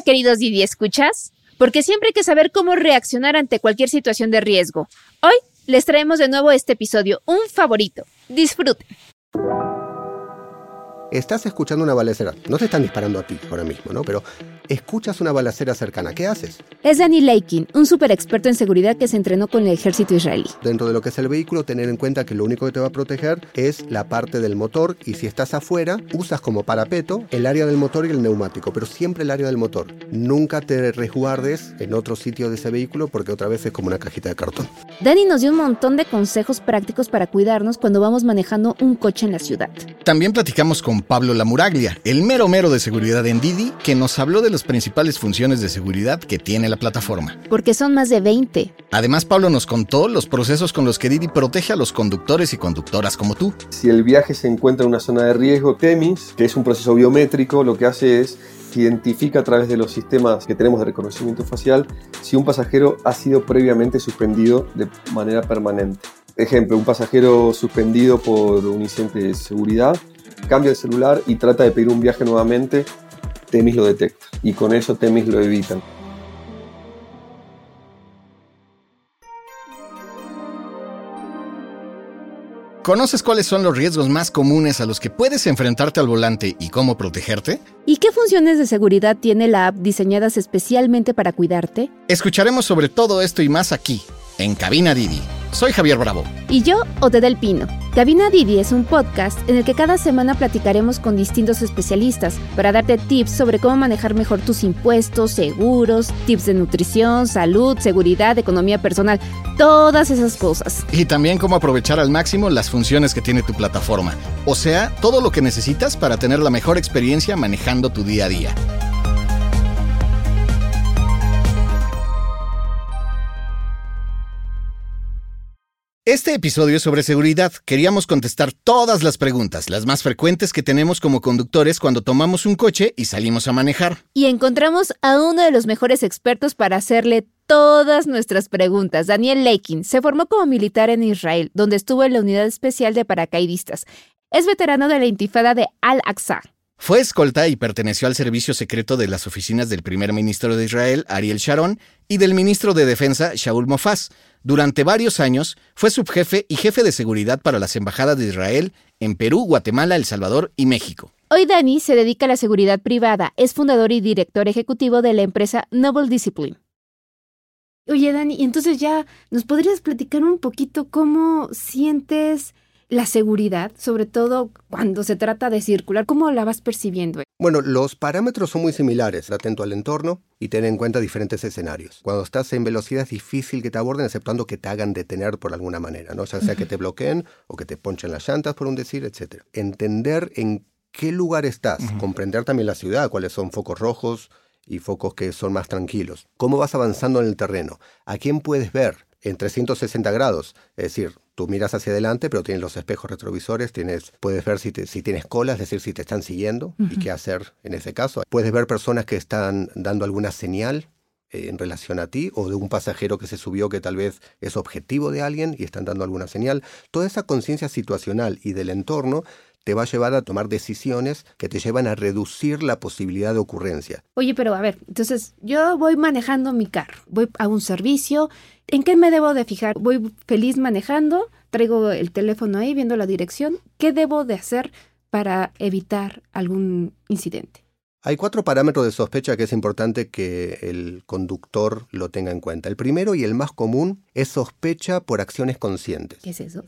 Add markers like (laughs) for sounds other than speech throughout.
Queridos Didi, ¿escuchas? Porque siempre hay que saber cómo reaccionar ante cualquier situación de riesgo. Hoy les traemos de nuevo este episodio, un favorito. Disfruten. Estás escuchando una balacera. No te están disparando a ti ahora mismo, ¿no? Pero escuchas una balacera cercana. ¿Qué haces? Es Danny Lakin, un super experto en seguridad que se entrenó con el ejército israelí. Dentro de lo que es el vehículo, tener en cuenta que lo único que te va a proteger es la parte del motor y si estás afuera, usas como parapeto el área del motor y el neumático, pero siempre el área del motor. Nunca te resguardes en otro sitio de ese vehículo porque otra vez es como una cajita de cartón. Danny nos dio un montón de consejos prácticos para cuidarnos cuando vamos manejando un coche en la ciudad. También platicamos con Pablo Lamuraglia, el mero mero de seguridad en Didi, que nos habló de las principales funciones de seguridad que tiene la plataforma. Porque son más de 20. Además, Pablo nos contó los procesos con los que Didi protege a los conductores y conductoras como tú. Si el viaje se encuentra en una zona de riesgo, TEMIS, que es un proceso biométrico, lo que hace es identifica a través de los sistemas que tenemos de reconocimiento facial si un pasajero ha sido previamente suspendido de manera permanente. Ejemplo, un pasajero suspendido por un incidente de seguridad cambia el celular y trata de pedir un viaje nuevamente, Temis lo detecta y con eso Temis lo evitan. ¿Conoces cuáles son los riesgos más comunes a los que puedes enfrentarte al volante y cómo protegerte? ¿Y qué funciones de seguridad tiene la app diseñadas especialmente para cuidarte? Escucharemos sobre todo esto y más aquí, en Cabina Didi. Soy Javier Bravo. Y yo, Ode del Pino. Cabina Didi es un podcast en el que cada semana platicaremos con distintos especialistas para darte tips sobre cómo manejar mejor tus impuestos, seguros, tips de nutrición, salud, seguridad, economía personal, todas esas cosas. Y también cómo aprovechar al máximo las funciones que tiene tu plataforma. O sea, todo lo que necesitas para tener la mejor experiencia manejando tu día a día. Este episodio es sobre seguridad. Queríamos contestar todas las preguntas, las más frecuentes que tenemos como conductores cuando tomamos un coche y salimos a manejar. Y encontramos a uno de los mejores expertos para hacerle todas nuestras preguntas. Daniel Lakin se formó como militar en Israel, donde estuvo en la unidad especial de paracaidistas. Es veterano de la intifada de Al-Aqsa. Fue escolta y perteneció al servicio secreto de las oficinas del primer ministro de Israel, Ariel Sharon, y del ministro de Defensa, Shaul Mofaz. Durante varios años fue subjefe y jefe de seguridad para las embajadas de Israel en Perú, Guatemala, El Salvador y México. Hoy Dani se dedica a la seguridad privada, es fundador y director ejecutivo de la empresa Noble Discipline. Oye Dani, entonces ya nos podrías platicar un poquito cómo sientes la seguridad, sobre todo cuando se trata de circular, ¿cómo la vas percibiendo? Bueno, los parámetros son muy similares. Atento al entorno y ten en cuenta diferentes escenarios. Cuando estás en velocidad es difícil que te aborden, exceptuando que te hagan detener por alguna manera, ¿no? Ya sea que te bloqueen o que te ponchen las llantas, por un decir, etc. Entender en qué lugar estás, comprender también la ciudad, cuáles son focos rojos y focos que son más tranquilos. ¿Cómo vas avanzando en el terreno? ¿A quién puedes ver? En 360 grados, es decir, tú miras hacia adelante, pero tienes los espejos retrovisores, tienes, puedes ver si, si tienes colas, es decir, si te están siguiendo y qué hacer en ese caso. Puedes ver personas que están dando alguna señal eh, en relación a ti o de un pasajero que se subió que tal vez es objetivo de alguien y están dando alguna señal. Toda esa conciencia situacional y del entorno te va a llevar a tomar decisiones que te llevan a reducir la posibilidad de ocurrencia. Oye, pero a ver, entonces yo voy manejando mi carro, voy a un servicio, ¿en qué me debo de fijar? Voy feliz manejando, traigo el teléfono ahí viendo la dirección, ¿qué debo de hacer para evitar algún incidente? Hay cuatro parámetros de sospecha que es importante que el conductor lo tenga en cuenta. El primero y el más común es sospecha por acciones conscientes. ¿Qué es eso?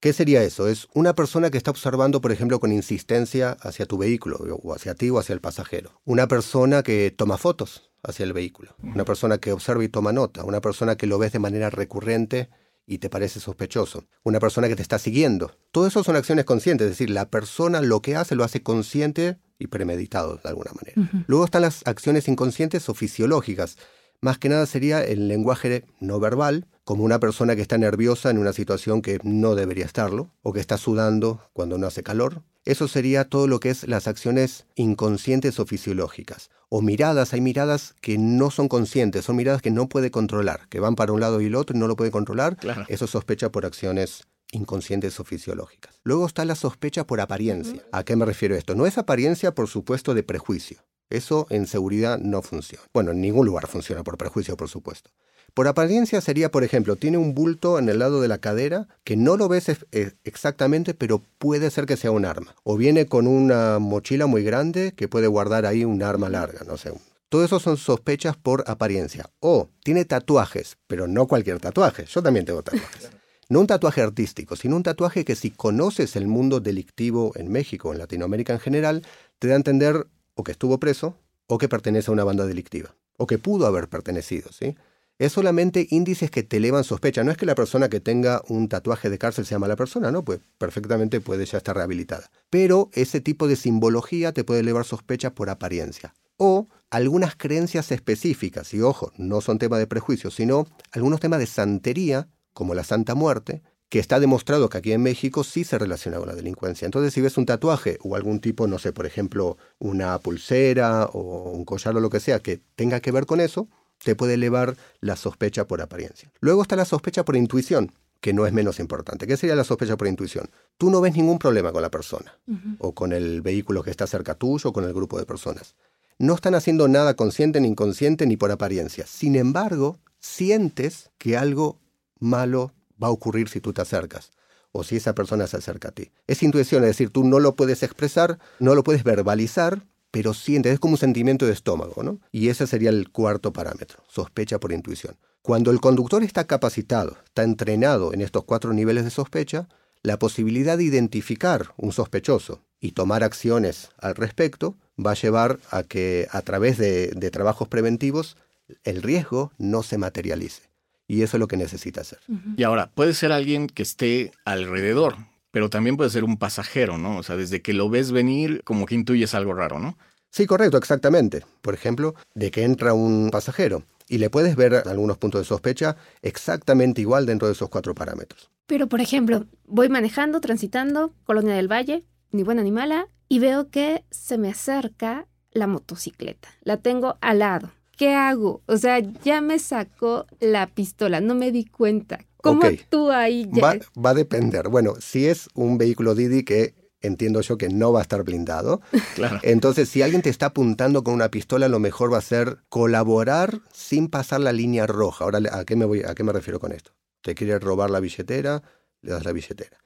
¿Qué sería eso? Es una persona que está observando, por ejemplo, con insistencia hacia tu vehículo, o hacia ti o hacia el pasajero. Una persona que toma fotos hacia el vehículo. Una persona que observa y toma nota. Una persona que lo ves de manera recurrente y te parece sospechoso. Una persona que te está siguiendo. Todo eso son acciones conscientes, es decir, la persona lo que hace lo hace consciente y premeditado de alguna manera. Luego están las acciones inconscientes o fisiológicas. Más que nada sería el lenguaje no verbal, como una persona que está nerviosa en una situación que no debería estarlo, o que está sudando cuando no hace calor. Eso sería todo lo que es las acciones inconscientes o fisiológicas. O miradas, hay miradas que no son conscientes, son miradas que no puede controlar, que van para un lado y el otro y no lo puede controlar. Eso sospecha por acciones inconscientes o fisiológicas. Luego está la sospecha por apariencia. ¿A qué me refiero esto? No es apariencia, por supuesto, de prejuicio. Eso en seguridad no funciona. Bueno, en ningún lugar funciona por prejuicio, por supuesto. Por apariencia sería, por ejemplo, tiene un bulto en el lado de la cadera que no lo ves eh, exactamente, pero puede ser que sea un arma. O viene con una mochila muy grande que puede guardar ahí un arma larga, no sé. Todo eso son sospechas por apariencia. O tiene tatuajes, pero no cualquier tatuaje. Yo también tengo tatuajes. (laughs) No un tatuaje artístico, sino un tatuaje que si conoces el mundo delictivo en México, en Latinoamérica en general, te da a entender o que estuvo preso o que pertenece a una banda delictiva, o que pudo haber pertenecido, ¿sí? Es solamente índices que te elevan sospecha. No es que la persona que tenga un tatuaje de cárcel sea mala persona, ¿no? Pues perfectamente puede ya estar rehabilitada. Pero ese tipo de simbología te puede elevar sospecha por apariencia. O algunas creencias específicas, y ojo, no son temas de prejuicio, sino algunos temas de santería, como la Santa Muerte, que está demostrado que aquí en México sí se relaciona con la delincuencia. Entonces, si ves un tatuaje o algún tipo, no sé, por ejemplo, una pulsera o un collar o lo que sea que tenga que ver con eso, te puede elevar la sospecha por apariencia. Luego está la sospecha por intuición, que no es menos importante. ¿Qué sería la sospecha por intuición? Tú no ves ningún problema con la persona, o con el vehículo que está cerca tuyo, o con el grupo de personas. No están haciendo nada consciente ni inconsciente ni por apariencia. Sin embargo, sientes que algo malo va a ocurrir si tú te acercas o si esa persona se acerca a ti. Es intuición, es decir, tú no lo puedes expresar, no lo puedes verbalizar, pero sientes, es como un sentimiento de estómago, ¿no? Y ese sería el cuarto parámetro, sospecha por intuición. Cuando el conductor está capacitado, está entrenado en estos cuatro niveles de sospecha, la posibilidad de identificar un sospechoso y tomar acciones al respecto va a llevar a que a través de, de trabajos preventivos el riesgo no se materialice. Y eso es lo que necesita hacer. Y ahora, puede ser alguien que esté alrededor, pero también puede ser un pasajero, ¿no? O sea, desde que lo ves venir, como que intuyes algo raro, ¿no? Sí, correcto, exactamente. Por ejemplo, de que entra un pasajero y le puedes ver algunos puntos de sospecha exactamente igual dentro de esos cuatro parámetros. Pero, por ejemplo, voy manejando, transitando, Colonia del Valle, ni buena ni mala, y veo que se me acerca la motocicleta. La tengo al lado. ¿Qué hago? O sea, ya me sacó la pistola, no me di cuenta. ¿Cómo actúa ahí? Va, va, a depender. Bueno, si es un vehículo Didi que entiendo yo que no va a estar blindado. (laughs) Claro. Entonces, si alguien te está apuntando con una pistola, lo mejor va a ser colaborar sin pasar la línea roja. Ahora, ¿a qué me, voy, a qué me refiero con esto? Te quiere robar la billetera, le das la billetera.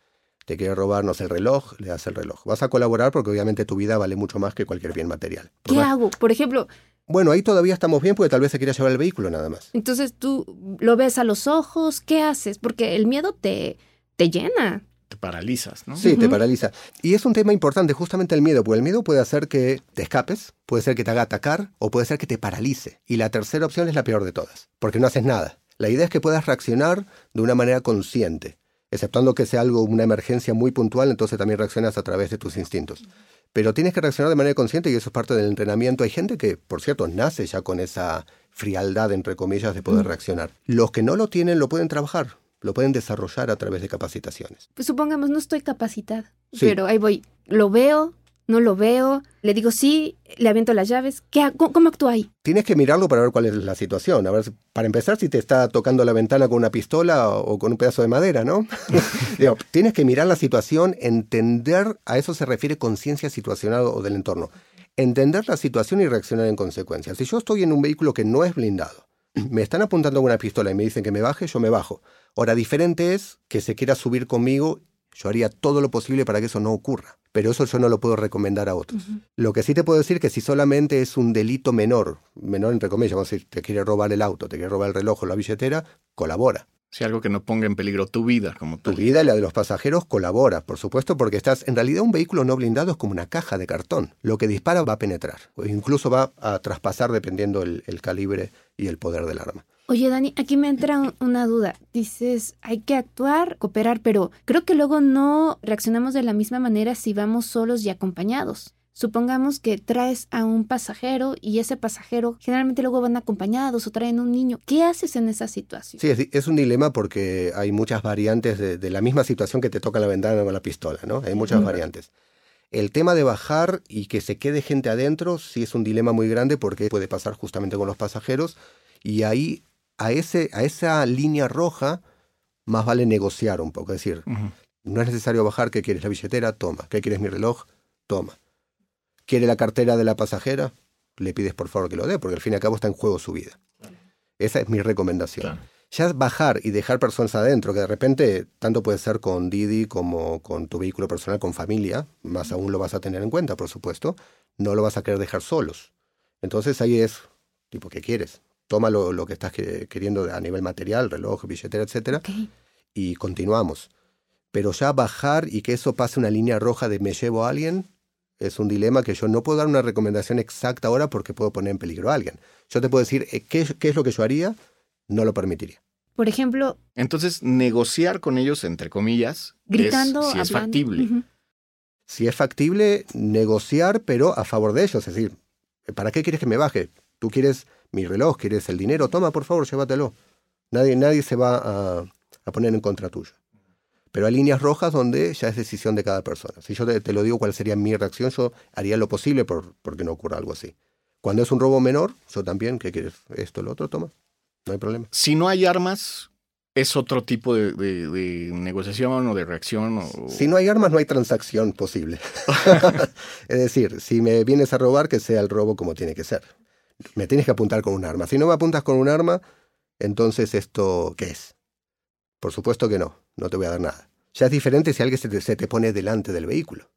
Te quiere robarnos el reloj, le das el reloj. Vas a colaborar porque obviamente tu vida vale mucho más que cualquier bien material. ¿Qué hago? Por ejemplo, bueno, ahí todavía estamos bien porque tal vez se quiera llevar el vehículo nada más. Entonces tú lo ves a los ojos, ¿qué haces? Porque el miedo te, te llena. Te paralizas, ¿no? Sí, te paraliza. Y es un tema importante, justamente el miedo, porque el miedo puede hacer que te escapes, puede ser que te haga atacar o puede ser que te paralice. Y la tercera opción es la peor de todas, porque no haces nada. La idea es que puedas reaccionar de una manera consciente, exceptuando que sea algo, una emergencia muy puntual, entonces también reaccionas a través de tus instintos. Pero tienes que reaccionar de manera consciente y eso es parte del entrenamiento. Hay gente que, por cierto, nace ya con esa frialdad, entre comillas, de poder mm. reaccionar. Los que no lo tienen lo pueden trabajar, lo pueden desarrollar a través de capacitaciones. Pues supongamos, no estoy capacitada, pero ahí voy, lo veo, no lo veo, le digo sí, le aviento las llaves. ¿Qué, cómo, actúa ahí? Tienes que mirarlo para ver cuál es la situación. A ver, para empezar, si te está tocando la ventana con una pistola o con un pedazo de madera, ¿no? (laughs) tienes que mirar la situación, entender, a eso se refiere conciencia situacional o del entorno. Entender la situación y reaccionar en consecuencia. Si yo estoy en un vehículo que no es blindado, me están apuntando con una pistola y me dicen que me baje, yo me bajo. Ahora, diferente es que se quiera subir conmigo, yo haría todo lo posible para que eso no ocurra pero eso yo no lo puedo recomendar a otros. Lo que sí te puedo decir que si solamente es un delito menor, menor entre comillas, vamos a decir, te quiere robar el auto, te quiere robar el reloj o la billetera, colabora. Si algo que no ponga en peligro tu vida, como Tu vida y la de los pasajeros colabora, por supuesto, porque estás, en realidad un vehículo no blindado es como una caja de cartón. Lo que dispara va a penetrar, o incluso va a traspasar dependiendo el, el calibre y el poder del arma. Oye, Dani, aquí me entra una duda. Dices, hay que actuar, cooperar, pero creo que luego no reaccionamos de la misma manera si vamos solos y acompañados. Supongamos que traes a un pasajero y ese pasajero generalmente luego van acompañados o traen un niño. ¿Qué haces en esa situación? Sí, es, un dilema porque hay muchas variantes de, la misma situación que te toca la ventana con la pistola, ¿no? Hay muchas variantes. El tema de bajar y que se quede gente adentro sí es un dilema muy grande porque puede pasar justamente con los pasajeros y ahí a, ese, a esa línea roja más vale negociar un poco. Es decir, no es necesario bajar. ¿Qué quieres? ¿La billetera? Toma. ¿Qué quieres? Mi reloj? Toma. ¿Quiere la cartera de la pasajera? le pides por favor que lo dé, porque al fin y al cabo está en juego su vida. Esa es mi recomendación. Ya bajar y dejar personas adentro, que de repente tanto puede ser con Didi como con tu vehículo personal, con familia, más aún lo vas a tener en cuenta, por supuesto, no lo vas a querer dejar solos. Entonces ahí es, tipo, ¿qué quieres? Toma lo, que estás queriendo a nivel material, reloj, billetera, etcétera, y continuamos. Pero ya bajar y que eso pase una línea roja de me llevo a alguien, es un dilema que yo no puedo dar una recomendación exacta ahora porque puedo poner en peligro a alguien. Yo te puedo decir eh, qué, qué es lo que yo haría, no lo permitiría. Por ejemplo... Entonces, negociar con ellos, entre comillas, gritando, si es factible. Si es factible, negociar, pero a favor de ellos. Es decir, ¿para qué quieres que me baje? Tú quieres mi reloj, quieres el dinero, toma, por favor, llévatelo. Nadie, nadie se va a, poner en contra tuyo. Pero hay líneas rojas donde ya es decisión de cada persona. Si yo te, lo digo cuál sería mi reacción, yo haría lo posible por, que no ocurra algo así. Cuando es un robo menor, yo también, ¿qué quieres? Esto, lo otro, toma. No hay problema. Si no hay armas, ¿es otro tipo de, negociación o de reacción? O... Si no hay armas, no hay transacción posible. (laughs) (laughs) es decir, si me vienes a robar, que sea el robo como tiene que ser. Me tienes que apuntar con un arma. Si no me apuntas con un arma, entonces esto, ¿qué es? Por supuesto que no, no te voy a dar nada. Ya es diferente si alguien se te, pone delante del vehículo.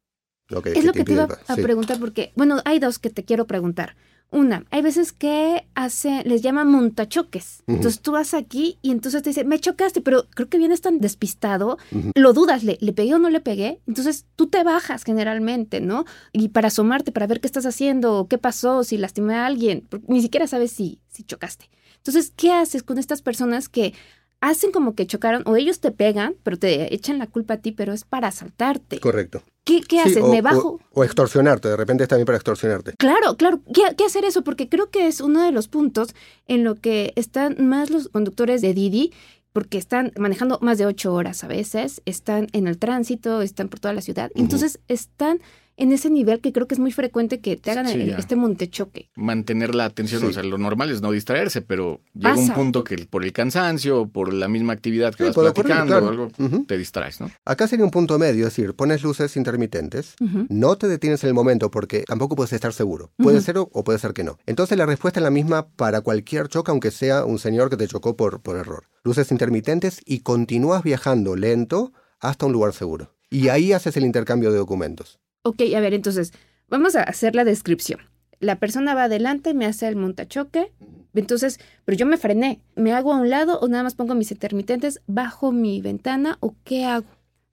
es lo que te iba a preguntar porque, bueno, hay dos que te quiero preguntar. Una, hay veces que hace, les llaman montachoques. Entonces tú vas aquí y entonces te dice, me chocaste, pero creo que vienes tan despistado, lo dudas, ¿le, ¿le pegué o no le pegué? Entonces tú te bajas generalmente, ¿no? Y para asomarte, para ver qué estás haciendo, qué pasó, si lastimé a alguien, ni siquiera sabes si, si chocaste. Entonces, ¿qué haces con estas personas que hacen como que chocaron o ellos te pegan, pero te echan la culpa a ti, pero es para asaltarte. Correcto. ¿Qué, qué haces? ¿Me bajo? O, extorsionarte, de repente está bien para extorsionarte. Claro, claro. ¿Qué, ¿Qué, hacer eso? Porque creo que es uno de los puntos en lo que están más los conductores de Didi, porque están manejando más de ocho horas a veces, están en el tránsito, están por toda la ciudad. Entonces están en ese nivel que creo que es muy frecuente que te hagan este montechoque. Mantener la atención, o sea, lo normal es no distraerse, pero llega un punto que por el cansancio, por la misma actividad que vas platicando o algo, te distraes, ¿no? Acá sería un punto medio, es decir, pones luces intermitentes, no te detienes en el momento porque tampoco puedes estar seguro. Puede ser o, puede ser que no. Entonces la respuesta es la misma para cualquier choque, aunque sea un señor que te chocó por, por error. Luces intermitentes y continúas viajando lento hasta un lugar seguro. Y ahí haces el intercambio de documentos. Ok, a ver, entonces, vamos a hacer la descripción. La persona va adelante, me hace el montachoque, entonces, pero yo me frené, ¿me hago a un lado o nada más pongo mis intermitentes bajo mi ventana o qué hago?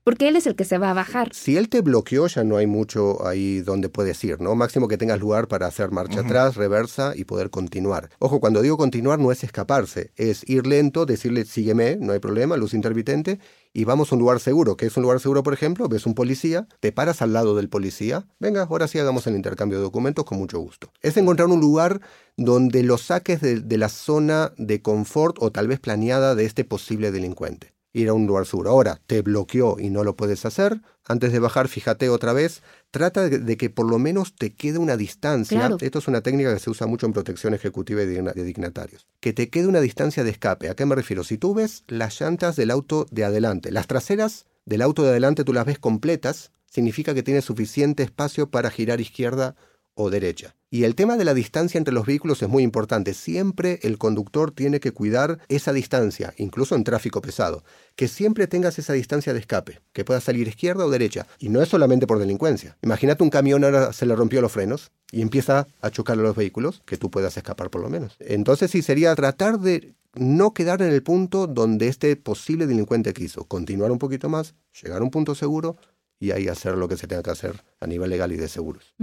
Porque él es el que se va a bajar. Si él te bloqueó, ya no hay mucho ahí donde puedes ir, ¿no? Máximo que tengas lugar para hacer marcha atrás, reversa y poder continuar. Ojo, cuando digo continuar no es escaparse, es ir lento, decirle sígueme, no hay problema, luz intermitente, y vamos a un lugar seguro. ¿Qué es un lugar seguro, por ejemplo? Ves un policía, te paras al lado del policía, venga, ahora sí hagamos el intercambio de documentos con mucho gusto. Es encontrar un lugar donde lo saques de la zona de confort o tal vez planeada de este posible delincuente ir a un lugar seguro. Ahora, te bloqueó y no lo puedes hacer. Antes de bajar, fíjate otra vez. Trata de, que por lo menos te quede una distancia. Esto es una técnica que se usa mucho en protección ejecutiva y de dignatarios. Que te quede una distancia de escape. ¿A qué me refiero? Si tú ves las llantas del auto de adelante, las traseras del auto de adelante tú las ves completas, significa que tienes suficiente espacio para girar izquierda o derecha. Y el tema de la distancia entre los vehículos es muy importante. Siempre el conductor tiene que cuidar esa distancia, incluso en tráfico pesado. Que siempre tengas esa distancia de escape, que puedas salir izquierda o derecha. Y no es solamente por delincuencia. Imagínate un camión ahora se le rompió los frenos y empieza a chocar a los vehículos, que tú puedas escapar por lo menos. Entonces sí sería tratar de no quedar en el punto donde este posible delincuente quiso. Continuar un poquito más, llegar a un punto seguro, y ahí hacer lo que se tenga que hacer a nivel legal y de seguros.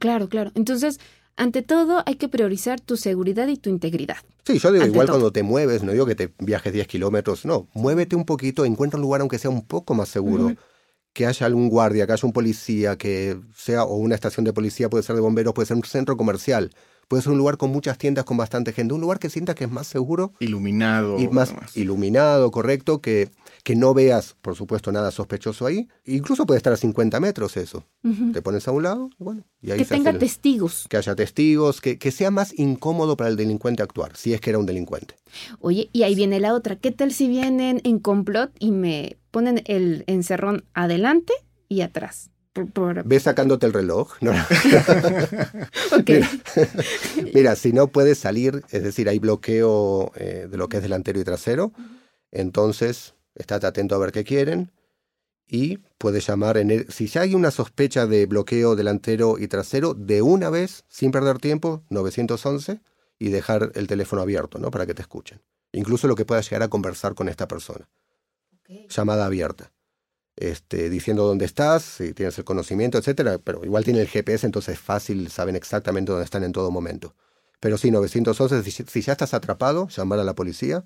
Claro, claro. Entonces, ante todo, hay que priorizar tu seguridad y tu integridad. Sí, yo digo, igual cuando te mueves, no digo que te viajes 10 kilómetros, no, muévete un poquito, encuentra un lugar aunque sea un poco más seguro. Que haya algún guardia, que haya un policía, que sea, o una estación de policía, puede ser de bomberos, puede ser un centro comercial, puede ser un lugar con muchas tiendas, con bastante gente, un lugar que sienta que es más seguro. Iluminado. Y más iluminado, correcto, que que no veas, por supuesto, nada sospechoso ahí. Incluso puede estar a 50 metros eso. Te pones a un lado, bueno, y ahí Que tenga testigos. Que haya testigos, que, que sea más incómodo para el delincuente actuar, si es que era un delincuente. Oye, y ahí viene la otra. ¿Qué tal si vienen en complot y me ponen el encerrón adelante y atrás? Ve sacándote el reloj. (laughs) (laughs) Mira, si no puedes salir, es decir, hay bloqueo eh, de lo que es delantero y trasero, entonces estate atento a ver qué quieren y puedes llamar en el, si ya hay una sospecha de bloqueo delantero y trasero, de una vez, sin perder tiempo, 911 y dejar el teléfono abierto, ¿no? Para que te escuchen. Incluso lo que puedas llegar a conversar con esta persona. Llamada abierta. Este, diciendo dónde estás, si tienes el conocimiento, etcétera, pero igual tiene el GPS, entonces es fácil, saben exactamente dónde están en todo momento. Pero sí, 911, si, si ya estás atrapado, llamar a la policía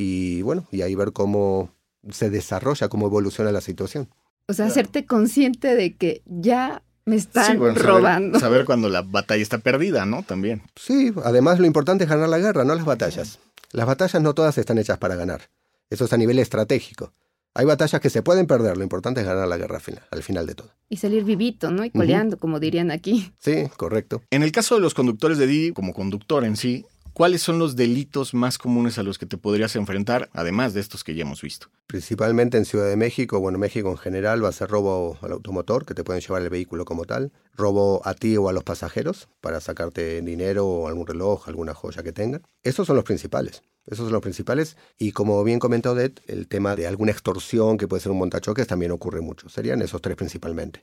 y bueno, y ahí ver cómo se desarrolla, cómo evoluciona la situación. O sea, hacerte consciente de que ya me están robando. Saber, cuando la batalla está perdida, ¿no? También. Sí, además lo importante es ganar la guerra, no las batallas. Las batallas no todas están hechas para ganar. Eso es a nivel estratégico. Hay batallas que se pueden perder, lo importante es ganar la guerra final, al final de todo. Y salir vivito, ¿no? Y coleando, como dirían aquí. Sí, correcto. En el caso de los conductores de Didi, como conductor en sí, ¿Cuáles son los delitos más comunes a los que te podrías enfrentar, además de estos que ya hemos visto? Principalmente en Ciudad de México, bueno, México en general va a ser robo al automotor, que te pueden llevar el vehículo como tal, robo a ti o a los pasajeros para sacarte dinero o algún reloj, alguna joya que tengan. Esos son los principales. Esos son los principales. Y como bien comentó Odette, el tema de alguna extorsión que puede ser un montachoques también ocurre mucho. Serían esos tres principalmente.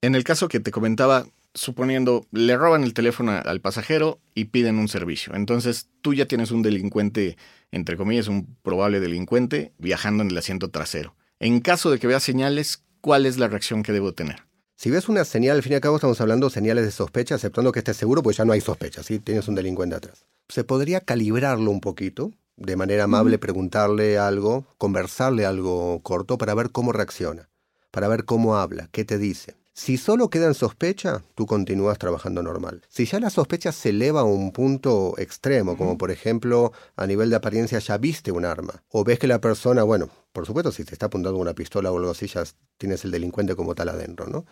En el caso que te comentaba, suponiendo, le roban el teléfono al pasajero y piden un servicio. Entonces tú ya tienes un delincuente, entre comillas, un probable delincuente viajando en el asiento trasero. En caso de que veas señales, ¿cuál es la reacción que debo tener? Si ves una señal, al fin y al cabo estamos hablando de señales de sospecha, aceptando que estés seguro, pues ya no hay sospecha, ¿sí? Tienes un delincuente atrás. Se podría calibrarlo un poquito, de manera amable, preguntarle algo, conversarle algo corto para ver cómo reacciona, para ver cómo habla, qué te dice. Si solo queda en sospecha, tú continúas trabajando normal. Si ya la sospecha se eleva a un punto extremo, como por ejemplo a nivel de apariencia ya viste un arma, o ves que la persona, bueno, por supuesto si te está apuntando una pistola o algo así, ya tienes el delincuente como tal adentro, ¿no?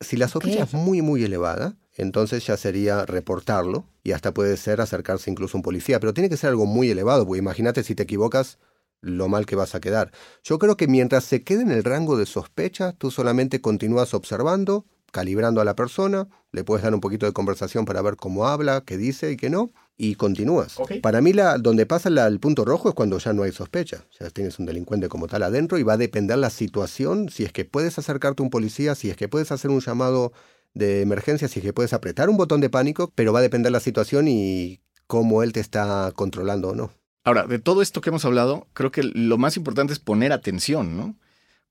Si la sospecha es muy, muy elevada, entonces ya sería reportarlo y hasta puede ser acercarse incluso a un policía, pero tiene que ser algo muy elevado, porque imagínate si te equivocas, lo mal que vas a quedar. Yo creo que mientras se quede en el rango de sospecha, tú solamente continúas observando, calibrando a la persona, le puedes dar un poquito de conversación para ver cómo habla, qué dice y qué no, y continúas. Para mí, la, donde pasa el punto rojo es cuando ya no hay sospecha. Ya tienes un delincuente como tal adentro y va a depender la situación, si es que puedes acercarte a un policía, si es que puedes hacer un llamado de emergencia, si es que puedes apretar un botón de pánico, pero va a depender la situación y cómo él te está controlando o no. Ahora, de todo esto que hemos hablado, creo que lo más importante es poner atención, ¿no?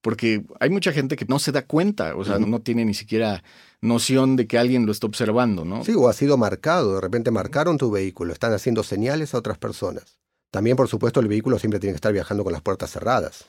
Porque hay mucha gente que no se da cuenta, o sea, no tiene ni siquiera noción de que alguien lo está observando, ¿no? Sí, o ha sido marcado, de repente marcaron tu vehículo, están haciendo señales a otras personas. También, por supuesto, el vehículo siempre tiene que estar viajando con las puertas cerradas.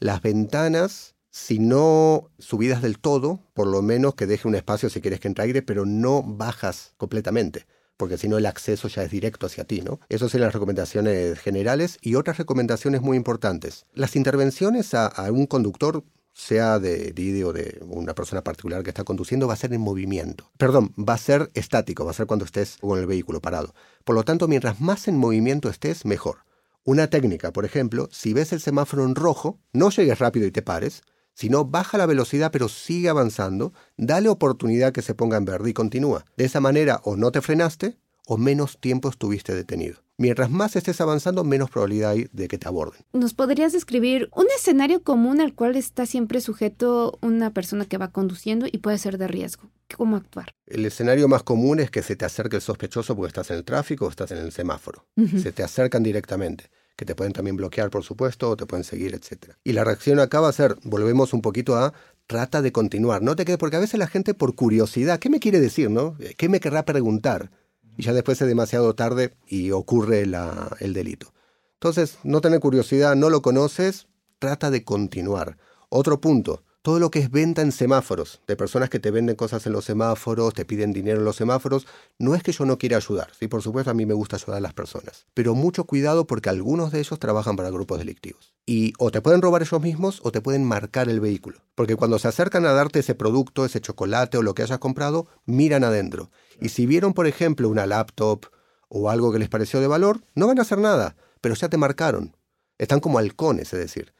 Las ventanas, si no subidas del todo, por lo menos que deje un espacio si quieres que entre aire, pero no bajas completamente porque si no el acceso ya es directo hacia ti, ¿no? Esas son las recomendaciones generales y otras recomendaciones muy importantes. Las intervenciones a, un conductor sea de Didi o de una persona particular que está conduciendo, va a ser en movimiento. Perdón, va a ser estático, va a ser cuando estés con el vehículo parado. Por lo tanto, mientras más en movimiento estés, mejor. Una técnica, por ejemplo, si ves el semáforo en rojo, no llegues rápido y te pares, sino baja la velocidad pero sigue avanzando, dale oportunidad que se ponga en verde y continúa. De esa manera o no te frenaste o menos tiempo estuviste detenido. Mientras más estés avanzando, menos probabilidad hay de que te aborden. ¿Nos podrías describir un escenario común al cual está siempre sujeto una persona que va conduciendo y puede ser de riesgo? ¿Cómo actuar? El escenario más común es que se te acerque el sospechoso porque estás en el tráfico o estás en el semáforo. Se te acercan directamente que te pueden también bloquear, por supuesto, o te pueden seguir, etc. Y la reacción acá va a ser, volvemos un poquito a, trata de continuar, no te quedes, porque a veces la gente por curiosidad, ¿qué me quiere decir, no? ¿Qué me querrá preguntar? Y ya después es demasiado tarde y ocurre el delito. Entonces, no tener curiosidad, no lo conoces, trata de continuar. Otro punto, todo lo que es venta en semáforos, de personas que te venden cosas en los semáforos, te piden dinero en los semáforos, no es que yo no quiera ayudar, sí, por supuesto a mí me gusta ayudar a las personas, pero mucho cuidado porque algunos de ellos trabajan para grupos delictivos. Y o te pueden robar ellos mismos o te pueden marcar el vehículo, porque cuando se acercan a darte ese producto, ese chocolate o lo que hayas comprado, miran adentro. Y si vieron, por ejemplo, una laptop o algo que les pareció de valor, no van a hacer nada, pero ya te marcaron. Están como halcones, es decir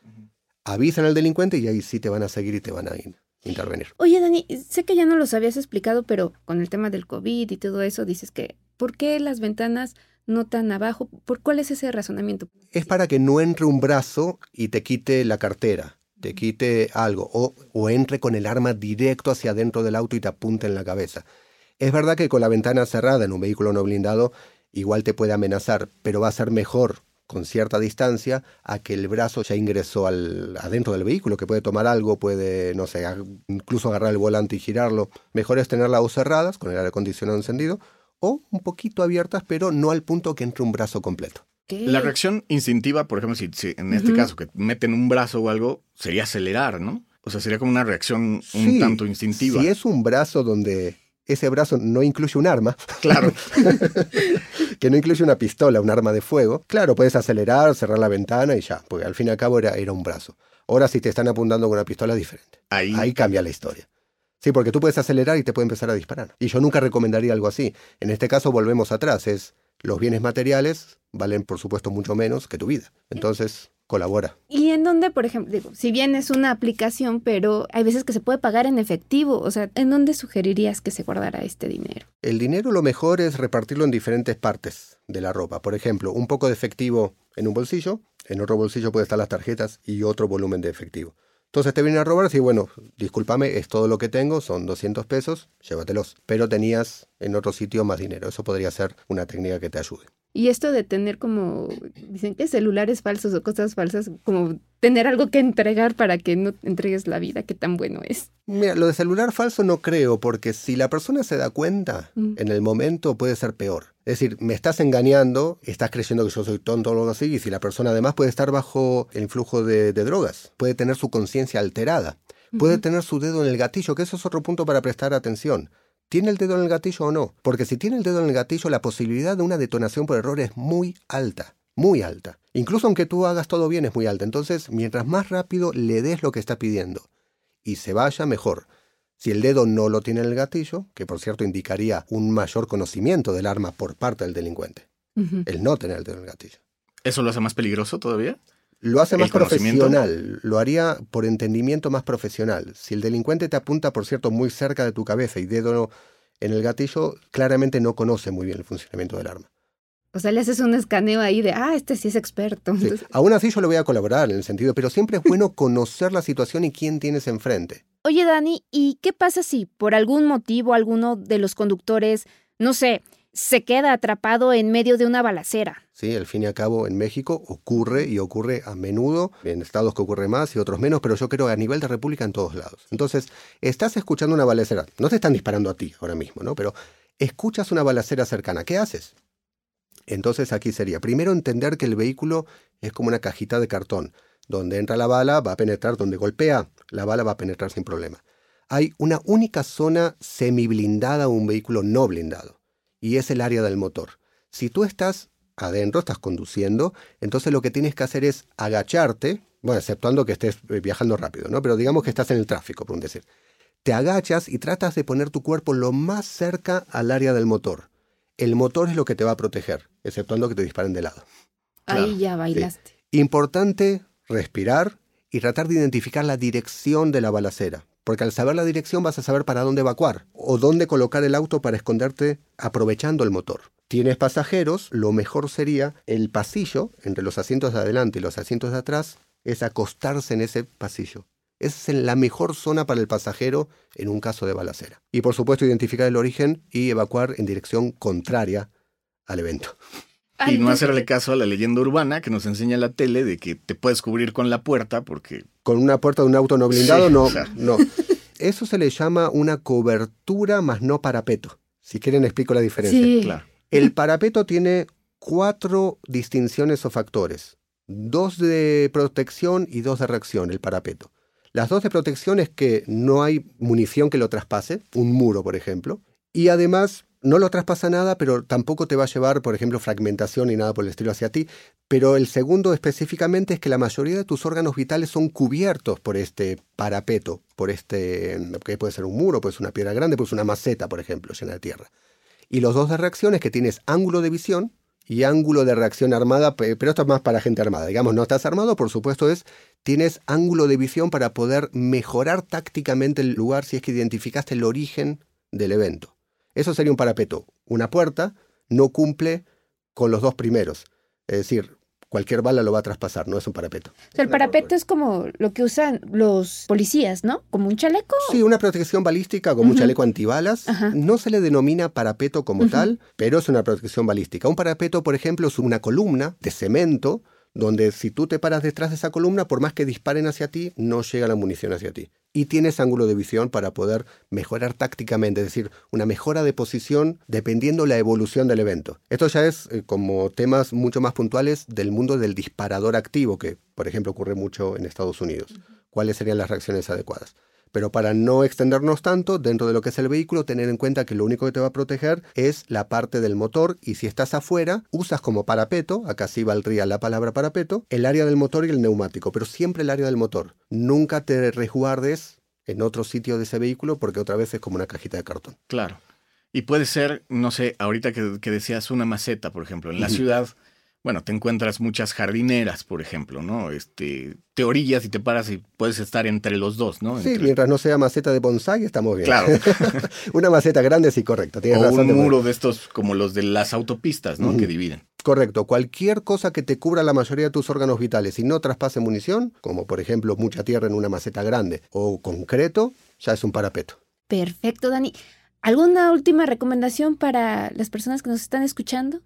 avisan al delincuente y ahí sí te van a seguir y te van a ir. intervenir. Oye, Dani, sé que ya no los habías explicado, pero con el tema del COVID y todo eso, dices que, ¿por qué las ventanas no tan abajo? ¿Por cuál es ese razonamiento? Es para que no entre un brazo y te quite la cartera, te quite algo, o, o entre con el arma directo hacia adentro del auto y te apunte en la cabeza. Es verdad que con la ventana cerrada en un vehículo no blindado igual te puede amenazar, pero va a ser mejor con cierta distancia a que el brazo ya ingresó al, adentro del vehículo, que puede tomar algo, puede, no sé, incluso agarrar el volante y girarlo. Mejor es tenerlas o cerradas, con el aire acondicionado encendido, o un poquito abiertas, pero no al punto que entre un brazo completo. La reacción instintiva, por ejemplo, si, en este caso que meten un brazo o algo, sería acelerar, ¿no? O sea, sería como una reacción un tanto instintiva. Si es un brazo donde ese brazo no incluye un arma. Claro. (laughs) que no incluye una pistola, un arma de fuego. Claro, puedes acelerar, cerrar la ventana y ya, porque al fin y al cabo era, era un brazo. Ahora si te están apuntando con una pistola es diferente. Ahí. Ahí cambia la historia. Sí, porque tú puedes acelerar y te puede empezar a disparar. Y yo nunca recomendaría algo así. En este caso volvemos atrás, es los bienes materiales valen por supuesto mucho menos que tu vida. Entonces, colabora. Y en dónde, por ejemplo, digo, si bien es una aplicación, pero hay veces que se puede pagar en efectivo, o sea, ¿en dónde sugerirías que se guardara este dinero? El dinero lo mejor es repartirlo en diferentes partes de la ropa. Por ejemplo, un poco de efectivo en un bolsillo, en otro bolsillo puede estar las tarjetas y otro volumen de efectivo. Entonces te vienen a robar y bueno, discúlpame, es todo lo que tengo, son 200 pesos, llévatelos. Pero tenías en otro sitio más dinero. Eso podría ser una técnica que te ayude. Y esto de tener como, dicen que celulares falsos o cosas falsas, como tener algo que entregar para que no entregues la vida, qué tan bueno es. Mira, lo de celular falso no creo, porque si la persona se da cuenta, mm. en el momento puede ser peor. Es decir, me estás engañando, estás creyendo que yo soy tonto o algo así, y si la persona además puede estar bajo el influjo de, drogas, puede tener su conciencia alterada, puede tener su dedo en el gatillo, que eso es otro punto para prestar atención. ¿Tiene el dedo en el gatillo o no? Porque si tiene el dedo en el gatillo, la posibilidad de una detonación por error es muy alta, muy alta. Incluso aunque tú hagas todo bien, es muy alta. Entonces, mientras más rápido le des lo que está pidiendo y se vaya, mejor. Si el dedo no lo tiene en el gatillo, que por cierto indicaría un mayor conocimiento del arma por parte del delincuente, el no tener el dedo en el gatillo. ¿Eso lo hace más peligroso todavía? Lo hace más profesional, lo haría por entendimiento más profesional. Si el delincuente te apunta, por cierto, muy cerca de tu cabeza y dedo en el gatillo, claramente no conoce muy bien el funcionamiento del arma. O sea, le haces un escaneo ahí de, ah, este sí es experto. Aún así yo le voy a colaborar en el sentido, pero siempre es bueno conocer la situación y quién tienes enfrente. Oye, Dani, ¿y qué pasa si por algún motivo alguno de los conductores, no sé, se queda atrapado en medio de una balacera. Sí, al fin y al cabo en México ocurre y ocurre a menudo, en estados que ocurre más y otros menos, pero yo creo a nivel de república en todos lados. Entonces, estás escuchando una balacera, no te están disparando a ti ahora mismo, ¿no? Pero escuchas una balacera cercana, ¿qué haces? Entonces aquí sería, primero entender que el vehículo es como una cajita de cartón, donde entra la bala va a penetrar, donde golpea la bala va a penetrar sin problema. Hay una única zona semi blindada o un vehículo no blindado y es el área del motor. Si tú estás adentro, estás conduciendo, entonces lo que tienes que hacer es agacharte, bueno, exceptuando que estés eh, viajando rápido, ¿no? Pero digamos que estás en el tráfico, por un decir. Te agachas y tratas de poner tu cuerpo lo más cerca al área del motor. El motor es lo que te va a proteger, exceptuando que te disparen de lado. Ahí ya bailaste. Importante respirar y tratar de identificar la dirección de la balacera porque al saber la dirección vas a saber para dónde evacuar o dónde colocar el auto para esconderte aprovechando el motor. Tienes pasajeros, lo mejor sería el pasillo entre los asientos de adelante y los asientos de atrás, es acostarse en ese pasillo. Esa es la mejor zona para el pasajero en un caso de balacera. Y por supuesto identificar el origen y evacuar en dirección contraria al evento y no hacerle caso a la leyenda urbana que nos enseña la tele de que te puedes cubrir con la puerta porque... Con una puerta de un auto no blindado, no, no. (laughs) Eso se le llama una cobertura más no parapeto. Si quieren explico la diferencia. El parapeto tiene cuatro distinciones o factores. Dos de protección y dos de reacción, el parapeto. Las dos de protección es que no hay munición que lo traspase, un muro por ejemplo, y además no lo traspasa nada, pero tampoco te va a llevar, por ejemplo, fragmentación ni nada por el estilo hacia ti. Pero el segundo específicamente es que la mayoría de tus órganos vitales son cubiertos por este parapeto, por este, que puede ser un muro, puede ser una piedra grande, puede ser una maceta, por ejemplo, llena de tierra. Y los dos de reacción es que tienes ángulo de visión Y ángulo de reacción armada, pero esto es más para gente armada. Digamos, no estás armado, por supuesto, es tienes ángulo de visión para poder mejorar tácticamente el lugar si es que identificaste el origen del evento. Eso sería un parapeto. Una puerta no cumple con los dos primeros. Es decir, cualquier bala lo va a traspasar, no es un parapeto. el parapeto es como lo que usan los policías, ¿no? Como un chaleco. Sí, una protección balística como un chaleco antibalas. No se le denomina parapeto como tal, pero es una protección balística. Un parapeto, por ejemplo, es una columna de cemento donde si tú te paras detrás de esa columna, por más que disparen hacia ti, no llega la munición hacia ti. Y tienes ángulo de visión para poder mejorar tácticamente, es decir, una mejora de posición dependiendo la evolución del evento. Esto ya es eh, como temas mucho más puntuales del mundo del disparador activo, que por ejemplo ocurre mucho en Estados Unidos. ¿Cuáles serían las reacciones adecuadas? Pero para no extendernos tanto dentro de lo que es el vehículo, tener en cuenta que lo único que te va a proteger es la parte del motor y si estás afuera, usas como parapeto, acá sí valdría la palabra parapeto, el área del motor y el neumático, pero siempre el área del motor. Nunca te resguardes en otro sitio de ese vehículo porque otra vez es como una cajita de cartón. Claro. Y puede ser, no sé, ahorita que, decías una maceta, por ejemplo, en la ciudad bueno, te encuentras muchas jardineras, por ejemplo, ¿no? Este, te orillas y te paras y puedes estar entre los dos, ¿no? Sí, mientras no sea maceta de bonsai, estamos bien. Claro. (laughs) Una maceta grande, sí, correcto. o un muro de estos como los de las autopistas, ¿no? Que dividen. Correcto. Cualquier cosa que te cubra la mayoría de tus órganos vitales y no traspase munición, como por ejemplo mucha tierra en una maceta grande o concreto, ya es un parapeto. Perfecto, Dani. ¿Alguna última recomendación para las personas que nos están escuchando?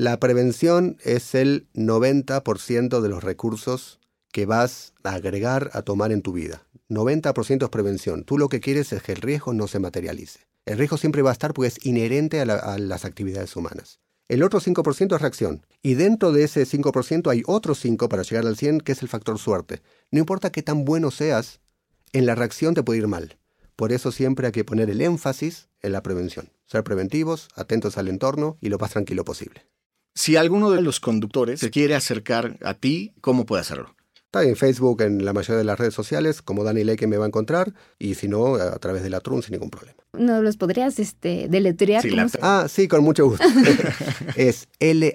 La prevención es el 90% de los recursos que vas a agregar a tomar en tu vida. 90% es prevención. Tú lo que quieres es que el riesgo no se materialice. El riesgo siempre va a estar porque es inherente a, las actividades humanas. El otro 5% es reacción. Y dentro de ese 5% hay otro 5 para llegar al 100 que es el factor suerte. No importa qué tan bueno seas, en la reacción te puede ir mal. Por eso siempre hay que poner el énfasis en la prevención. Ser preventivos, atentos al entorno y lo más tranquilo posible. Si alguno de los conductores se quiere acercar a ti, ¿cómo puede hacerlo? Está en Facebook, en la mayoría de las redes sociales, como Dani que me va a encontrar, y si no, a través de la Trun sin ningún problema. ¿No los podrías este, deletrear? ah, sí, con mucho gusto. (laughs) es L-A-T-R-U-N,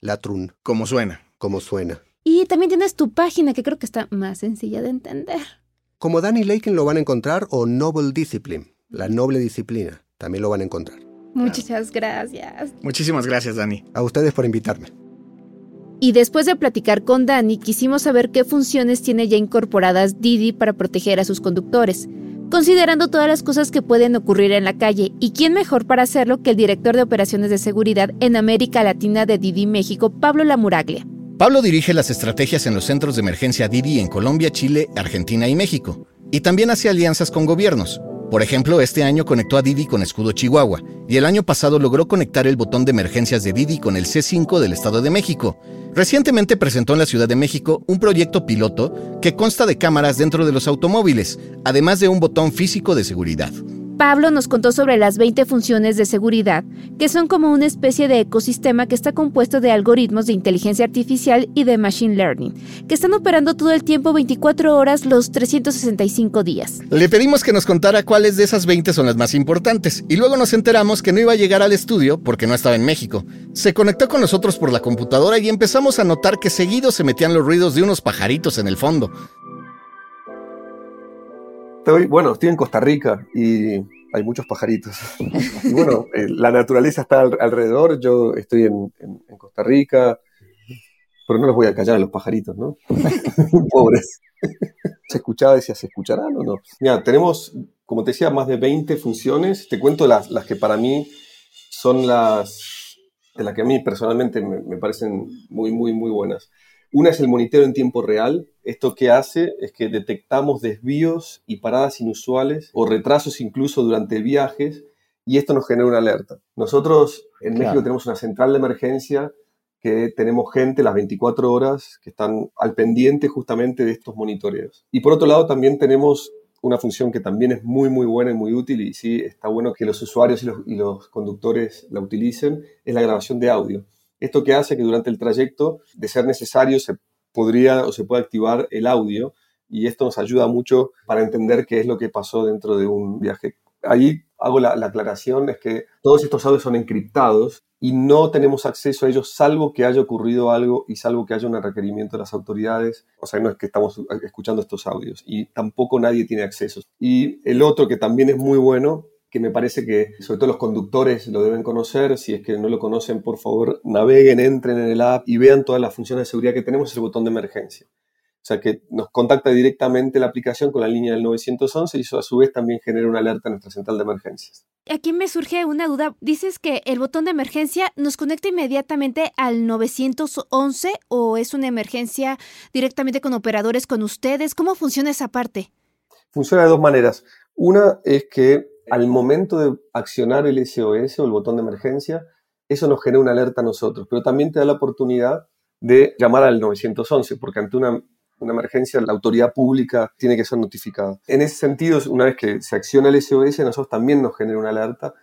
la Trun. Como suena. Como suena. Y también tienes tu página, que creo que está más sencilla de entender. Como Danny Laken lo van a encontrar, o Noble Discipline, la noble disciplina, también lo van a encontrar. Muchas gracias. Muchísimas gracias, Dani. A ustedes por invitarme. Y después de platicar con Dani, quisimos saber qué funciones tiene ya incorporadas Didi para proteger a sus conductores, considerando todas las cosas que pueden ocurrir en la calle. ¿Y quién mejor para hacerlo que el director de operaciones de seguridad en América Latina de Didi México, Pablo Lamuraglia? Pablo dirige las estrategias en los centros de emergencia Didi en Colombia, Chile, Argentina y México, y también hace alianzas con gobiernos. Por ejemplo, este año conectó a Didi con Escudo Chihuahua y el año pasado logró conectar el botón de emergencias de Didi con el C5 del Estado de México. Recientemente presentó en la Ciudad de México un proyecto piloto que consta de cámaras dentro de los automóviles, además de un botón físico de seguridad. Pablo nos contó sobre las 20 funciones de seguridad, que son como una especie de ecosistema que está compuesto de algoritmos de inteligencia artificial y de machine learning, que están operando todo el tiempo 24 horas los 365 días. Le pedimos que nos contara cuáles de esas 20 son las más importantes, y luego nos enteramos que no iba a llegar al estudio porque no estaba en México. Se conectó con nosotros por la computadora y empezamos a notar que seguido se metían los ruidos de unos pajaritos en el fondo bueno, estoy en Costa Rica y hay muchos pajaritos. y bueno, (laughs) eh, la naturaleza está alrededor, yo estoy en, Costa Rica, pero no los voy a callar a los pajaritos, ¿no? (laughs) Pobres. (laughs) ¿Se escuchaba? Decía, ¿se escucharán o no? Mira, tenemos, como te decía, más de 20 funciones. Te cuento las, las que para mí son las, de las que a mí personalmente me, me parecen muy, muy, muy buenas. Una es el monitoreo en tiempo real. Esto que hace es que detectamos desvíos y paradas inusuales o retrasos incluso durante viajes y esto nos genera una alerta. Nosotros en México tenemos una central de emergencia que tenemos gente las 24 horas que están al pendiente justamente de estos monitoreos. Y por otro lado también tenemos una función que también es muy muy buena y muy útil y sí está bueno que los usuarios y los, y los conductores la utilicen, es la grabación de audio. Esto que hace que durante el trayecto, de ser necesario, se podría o se puede activar el audio y esto nos ayuda mucho para entender qué es lo que pasó dentro de un viaje Ahí hago la, la aclaración, es que todos estos audios son encriptados y no tenemos acceso a ellos salvo que haya ocurrido algo y salvo que haya un requerimiento de las autoridades. O sea, no es que estamos escuchando estos audios y tampoco nadie tiene acceso. Y el otro que también es muy bueno, que me parece que sobre todo los conductores lo deben conocer, si es que no lo conocen, por favor, naveguen, entren en el app y vean todas las funciones de seguridad que tenemos, es el botón de emergencia. O sea que nos contacta directamente la aplicación con la línea del 911 y eso a su vez también genera una alerta en nuestra central de emergencias. Aquí me surge una duda. Dices que el botón de emergencia nos conecta inmediatamente al 911 o es una emergencia directamente con operadores con ustedes. ¿Cómo funciona esa parte? Funciona de dos maneras. Una es que al momento de accionar el SOS o el botón de emergencia, eso nos genera una alerta a nosotros, pero también te da la oportunidad de llamar al 911, porque ante una emergencia, la autoridad pública tiene que ser notificada. En ese sentido, una vez que se acciona el SOS, nosotros también nos genera una alerta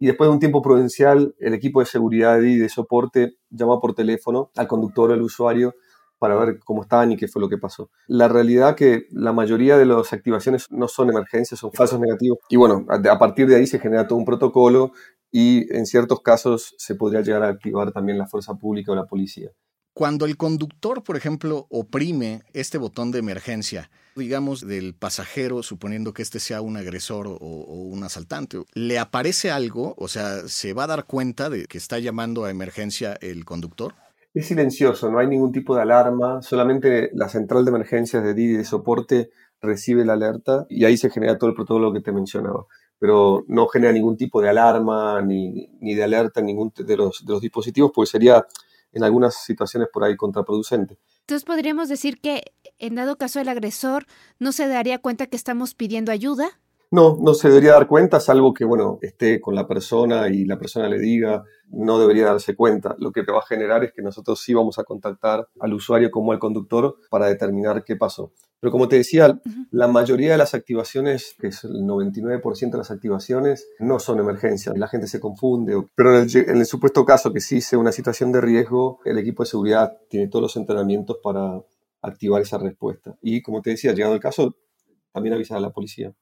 y después de un tiempo prudencial, el equipo de seguridad y de soporte llama por teléfono al conductor o al usuario para ver cómo estaban y qué fue lo que pasó. La realidad que la mayoría de las activaciones no son emergencias, son falsos negativos. Y bueno, a partir de ahí se genera todo un protocolo y en ciertos casos se podría llegar a activar también la fuerza pública o la policía. Cuando el conductor, por ejemplo, oprime este botón de emergencia, digamos, del pasajero, suponiendo que este sea un agresor o, un asaltante, ¿le aparece algo? O sea, ¿se va a dar cuenta de que está llamando a emergencia el conductor? Es silencioso, no hay ningún tipo de alarma, solamente la central de emergencias de Didi de soporte recibe la alerta y ahí se genera todo el protocolo que te mencionaba. Pero no genera ningún tipo de alarma ni, de alerta en ningún de los, de los dispositivos, porque sería en algunas situaciones por ahí contraproducente. Entonces podríamos decir que en dado caso el agresor no se daría cuenta que estamos pidiendo ayuda. No, no se debería dar cuenta, salvo que, bueno, esté con la persona y la persona le diga, no debería darse cuenta. Lo que va a generar es que nosotros sí vamos a contactar al usuario como al conductor para determinar qué pasó. Pero como te decía, la mayoría de las activaciones, que es el 99% de las activaciones, no son emergencias. La gente se confunde. Pero en el, en el, supuesto caso que sí sea una situación de riesgo, el equipo de seguridad tiene todos los entrenamientos para activar esa respuesta. Y como te decía, llegado el caso, también avisar a la policía.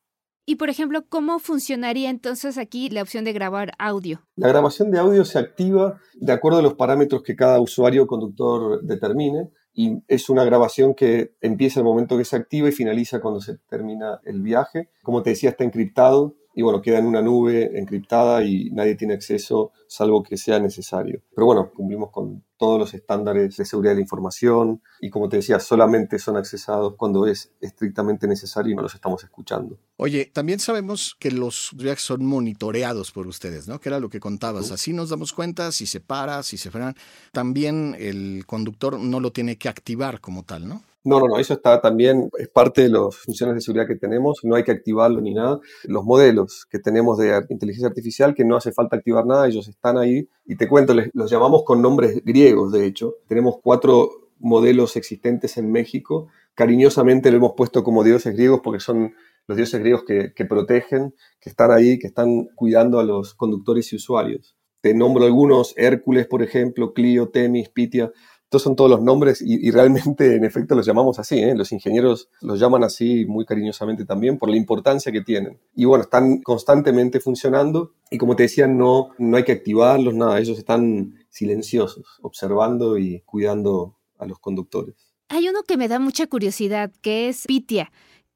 Y por ejemplo, ¿cómo funcionaría entonces aquí la opción de grabar audio? La grabación de audio se activa de acuerdo a los parámetros que cada usuario o conductor determine y es una grabación que empieza el momento que se activa y finaliza cuando se termina el viaje. Como te decía, está encriptado y bueno, queda en una nube encriptada y nadie tiene acceso salvo que sea necesario. Pero bueno, cumplimos con todos los estándares de seguridad de la información y como te decía, solamente son accesados cuando es estrictamente necesario y no los estamos escuchando. Oye, también sabemos que los reacts son monitoreados por ustedes, ¿no? Que era lo que contabas. Así nos damos cuenta si se para, si se frena. También el conductor no lo tiene que activar como tal, ¿no? No, no, no, eso está también, es parte de las funciones de seguridad que tenemos, no hay que activarlo ni nada. Los modelos que tenemos de inteligencia artificial, que no hace falta activar nada, ellos están ahí. Y te cuento, los llamamos con nombres griegos, de hecho. Tenemos cuatro modelos existentes en México. Cariñosamente lo hemos puesto como dioses griegos porque son los dioses griegos que, que protegen, que están ahí, que están cuidando a los conductores y usuarios. Te nombro algunos, Hércules, por ejemplo, Clio, Temis, Pitia estos son todos los nombres y, realmente en efecto los llamamos así, ¿eh? los ingenieros los llaman así muy cariñosamente también por la importancia que tienen. Y bueno, están constantemente funcionando y como te decía, no, no hay que activarlos, nada, ellos están silenciosos, observando y cuidando a los conductores. Hay uno que me da mucha curiosidad, que es Pitia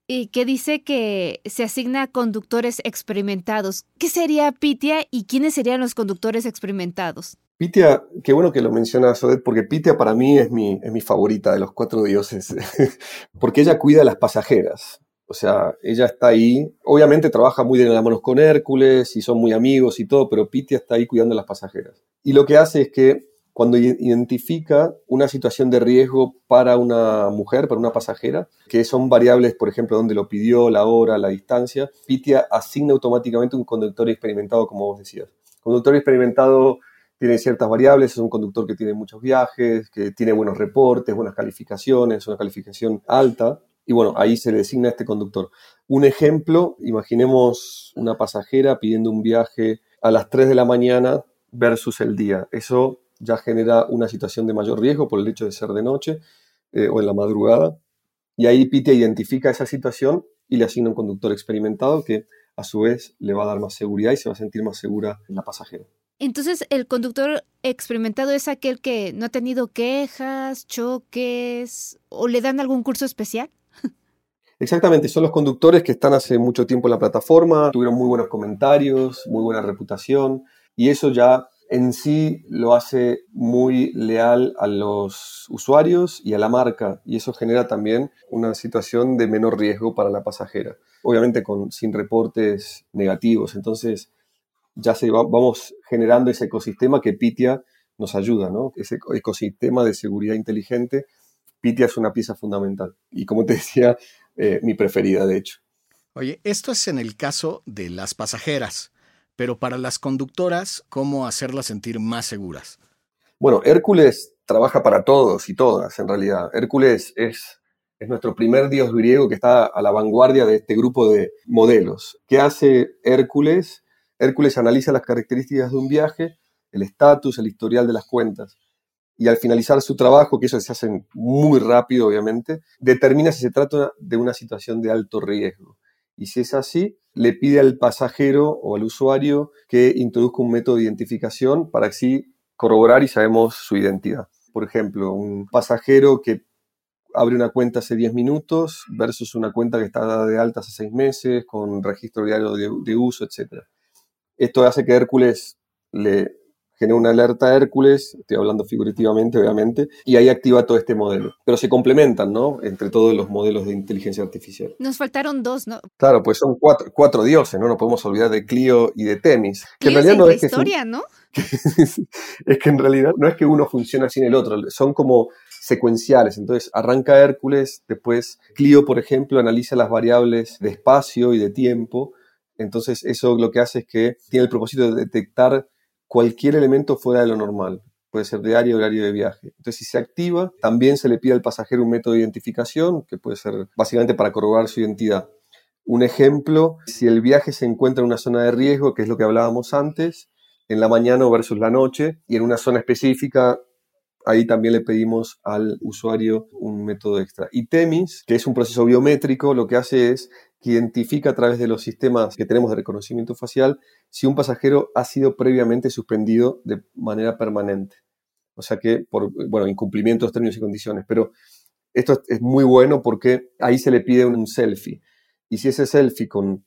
y que dice que se asigna a conductores experimentados. ¿Qué sería Pitia y quiénes serían los conductores experimentados? Pitia, qué bueno que lo menciona Sodet, porque Pitia para mí es mi, es mi favorita de los cuatro dioses, (laughs) porque ella cuida a las pasajeras. O sea, ella está ahí, obviamente trabaja muy de la mano con Hércules y son muy amigos y todo, pero Pitia está ahí cuidando a las pasajeras. Y lo que hace es que cuando identifica una situación de riesgo para una mujer, para una pasajera, que son variables, por ejemplo, donde lo pidió, la hora, la distancia, Pitia asigna automáticamente un conductor experimentado, como vos decías. Conductor experimentado tiene ciertas variables, es un conductor que tiene muchos viajes, que tiene buenos reportes, buenas calificaciones, una calificación alta, y bueno, ahí se le designa este conductor. Un ejemplo, imaginemos una pasajera pidiendo un viaje a las 3 de la mañana versus el día. Eso ya genera una situación de mayor riesgo por el hecho de ser de noche eh, o en la madrugada. Y ahí Pite identifica esa situación y le asigna un conductor experimentado que a su vez le va a dar más seguridad y se va a sentir más segura la pasajera. Entonces, el conductor experimentado es aquel que no ha tenido quejas, choques o le dan algún curso especial. Exactamente, son los conductores que están hace mucho tiempo en la plataforma, tuvieron muy buenos comentarios, muy buena reputación y eso ya en sí lo hace muy leal a los usuarios y a la marca y eso genera también una situación de menor riesgo para la pasajera, obviamente con, sin reportes negativos. Entonces ya se vamos generando ese ecosistema que Pitia nos ayuda, ¿no? Ese ecosistema de seguridad inteligente. Pitia es una pieza fundamental y como te decía, eh, mi preferida de hecho. Oye, esto es en el caso de las pasajeras. Pero para las conductoras, ¿cómo hacerlas sentir más seguras? Bueno, Hércules trabaja para todos y todas, en realidad. Hércules es, es nuestro primer dios griego que está a la vanguardia de este grupo de modelos. ¿Qué hace Hércules? Hércules analiza las características de un viaje, el estatus, el historial de las cuentas. Y al finalizar su trabajo, que eso se hace muy rápido, obviamente, determina si se trata de una situación de alto riesgo. Y si es así, le pide al pasajero o al usuario que introduzca un método de identificación para así corroborar y sabemos su identidad. Por ejemplo, un pasajero que abre una cuenta hace 10 minutos versus una cuenta que está de alta hace 6 meses, con registro diario de, de uso, etc. Esto hace que Hércules le genera una alerta a Hércules, estoy hablando figurativamente, obviamente, y ahí activa todo este modelo. Pero se complementan, ¿no? Entre todos los modelos de inteligencia artificial. Nos faltaron dos, ¿no? Claro, pues son cuatro, cuatro dioses, ¿no? No podemos olvidar de Clio y de Temis. Que en realidad no es historia, ¿no? (laughs) es que en realidad no es que uno funciona sin el otro, son como secuenciales. Entonces arranca Hércules, después Clio, por ejemplo, analiza las variables de espacio y de tiempo. Entonces eso lo que hace es que tiene el propósito de detectar cualquier elemento fuera de lo normal. Puede ser de área o horario de viaje. Entonces, si se activa, también se le pide al pasajero un método de identificación, que puede ser básicamente para corroborar su identidad. Un ejemplo, si el viaje se encuentra en una zona de riesgo, que es lo que hablábamos antes, en la mañana versus la noche, y en una zona específica, ahí también le pedimos al usuario un método extra. Y Temis, que es un proceso biométrico, lo que hace es que identifica a través de los sistemas que tenemos de reconocimiento facial si un pasajero ha sido previamente suspendido de manera permanente. O sea que por, bueno, incumplimiento de términos y condiciones. Pero esto es muy bueno porque ahí se le pide un selfie. Y si ese selfie con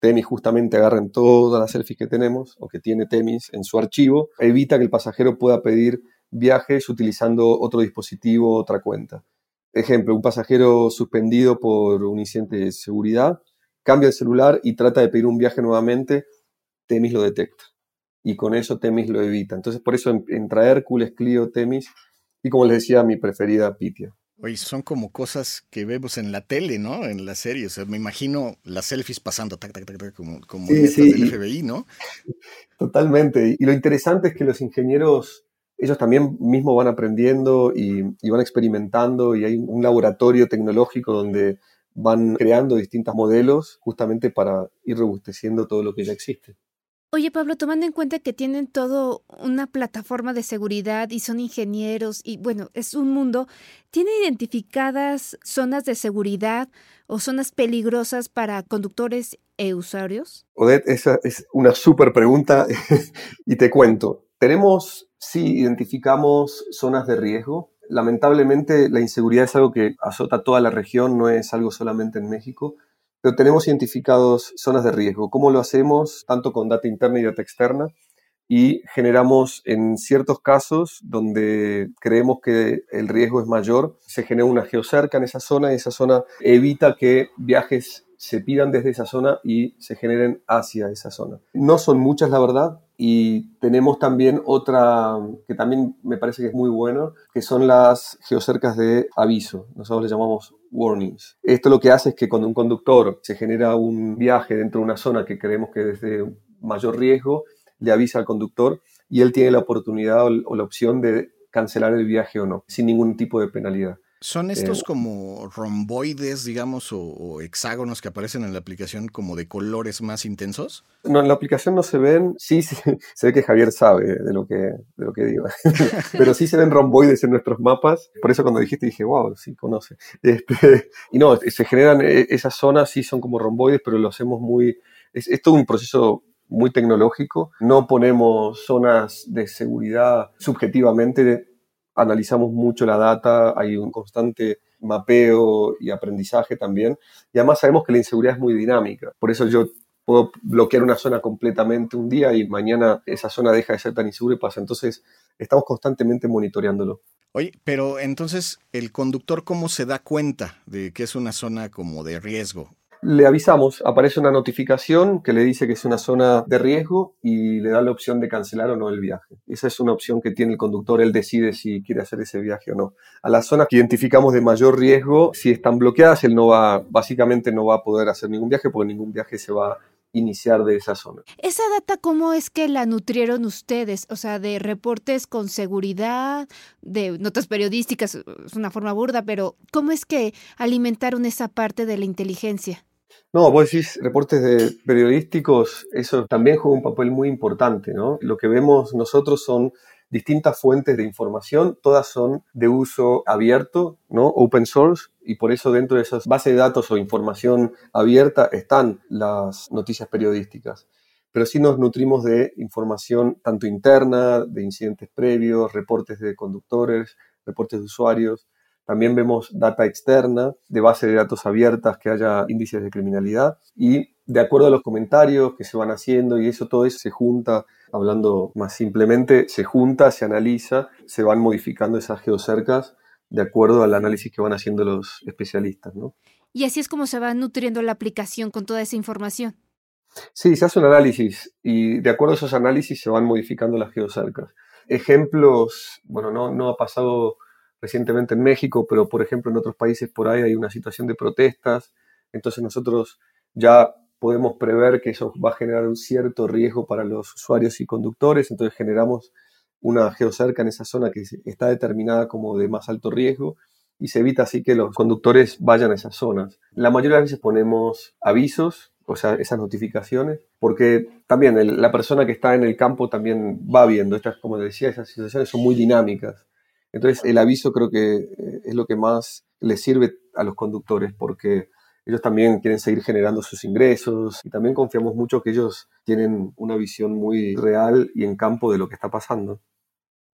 Temis justamente agarra en todas las selfies que tenemos o que tiene Temis en su archivo, evita que el pasajero pueda pedir viajes utilizando otro dispositivo, otra cuenta. Ejemplo, un pasajero suspendido por un incidente de seguridad, cambia el celular y trata de pedir un viaje nuevamente, Temis lo detecta. Y con eso Temis lo evita. Entonces, por eso entra Hércules, Clio, Temis y como les decía, mi preferida, Pitia. Oye, son como cosas que vemos en la tele, ¿no? En la serie. O sea, me imagino las selfies pasando, tac, tac, tac, como, como del FBI, ¿no? Totalmente. Y lo interesante es que los ingenieros ellos también mismos van aprendiendo y, van experimentando y hay un laboratorio tecnológico donde van creando distintos modelos justamente para ir robusteciendo todo lo que ya existe. Oye Pablo, tomando en cuenta que tienen todo una plataforma de seguridad y son ingenieros y bueno, es un mundo, ¿tienen identificadas zonas de seguridad o zonas peligrosas para conductores e usuarios? Odette, esa es una súper pregunta (laughs) y te cuento. Tenemos Sí, identificamos zonas de riesgo. Lamentablemente la inseguridad es algo que azota toda la región, no es algo solamente en México, pero tenemos identificados zonas de riesgo. ¿Cómo lo hacemos? Tanto con data interna y data externa. Y generamos en ciertos casos donde creemos que el riesgo es mayor, se genera una geocerca en esa zona y esa zona evita que viajes se pidan desde esa zona y se generen hacia esa zona. No son muchas, la verdad, y tenemos también otra que también me parece que es muy bueno, que son las geocercas de aviso. Nosotros le llamamos warnings. Esto lo que hace es que cuando un conductor se genera un viaje dentro de una zona que creemos que es de mayor riesgo, le avisa al conductor y él tiene la oportunidad o la opción de cancelar el viaje o no, sin ningún tipo de penalidad. ¿Son estos como romboides, digamos, o, hexágonos que aparecen en la aplicación como de colores más intensos? No, en la aplicación no se ven, sí, sí (laughs) se ve que Javier sabe de lo que, de lo que digo, (laughs) pero sí se ven romboides en nuestros mapas, por eso cuando dijiste dije, wow, sí conoce. (laughs) Este, y no, se generan, e, esas zonas sí son como romboides, pero lo hacemos muy Es, es todo un proceso muy tecnológico. No ponemos zonas de seguridad subjetivamente, analizamos mucho la data, hay un constante mapeo y aprendizaje también. Y además sabemos que la inseguridad es muy dinámica. Por eso yo puedo bloquear una zona completamente un día y mañana esa zona deja de ser tan insegura y pasa. Entonces, estamos constantemente monitoreándolo. Oye, pero entonces, ¿el conductor cómo se da cuenta de que es una zona como de riesgo? Le avisamos, aparece una notificación que le dice que es una zona de riesgo y le da la opción de cancelar o no el viaje. Esa es una opción que tiene el conductor, él decide si quiere hacer ese viaje o no. A las zonas que identificamos de mayor riesgo, si están bloqueadas, él no va, básicamente no va a poder hacer ningún viaje porque ningún viaje se va a iniciar de esa zona. ¿Esa data cómo es que la nutrieron ustedes? O sea, de reportes con seguridad, de notas periodísticas, es una forma burda, pero ¿cómo es que alimentaron esa parte de la inteligencia? No, vos decís reportes de periodísticos, eso también juega un papel muy importante, ¿no? Lo que vemos nosotros son distintas fuentes de información, todas son de uso abierto, ¿no? Open source, y por eso dentro de esas bases de datos o información abierta están las noticias periodísticas. Pero sí nos nutrimos de información tanto interna, de incidentes previos, reportes de conductores, reportes de usuarios, también vemos data externa de base de datos abiertas que haya índices de criminalidad y de acuerdo a los comentarios que se van haciendo y eso todo eso se junta, hablando más simplemente, se junta, se analiza, se van modificando esas geocercas de acuerdo al análisis que van haciendo los especialistas, ¿no? Y así es como se va nutriendo la aplicación con toda esa información. Sí, se hace un análisis y de acuerdo a esos análisis se van modificando las geocercas. Ejemplos, bueno, no, no ha pasado recientemente en México, pero por ejemplo en otros países por ahí hay una situación de protestas, entonces nosotros ya podemos prever que eso va a generar un cierto riesgo para los usuarios y conductores, entonces generamos una geocerca en esa zona que está determinada como de más alto riesgo y se evita así que los conductores vayan a esas zonas. La mayoría de veces ponemos avisos, o sea, esas notificaciones, porque también la persona que está en el campo también va viendo, estas, como decía, esas situaciones son muy dinámicas. Entonces, el aviso creo que eh, es lo que más les sirve a los conductores porque ellos también quieren seguir generando sus ingresos y también confiamos mucho que ellos tienen una visión muy real y en campo de lo que está pasando.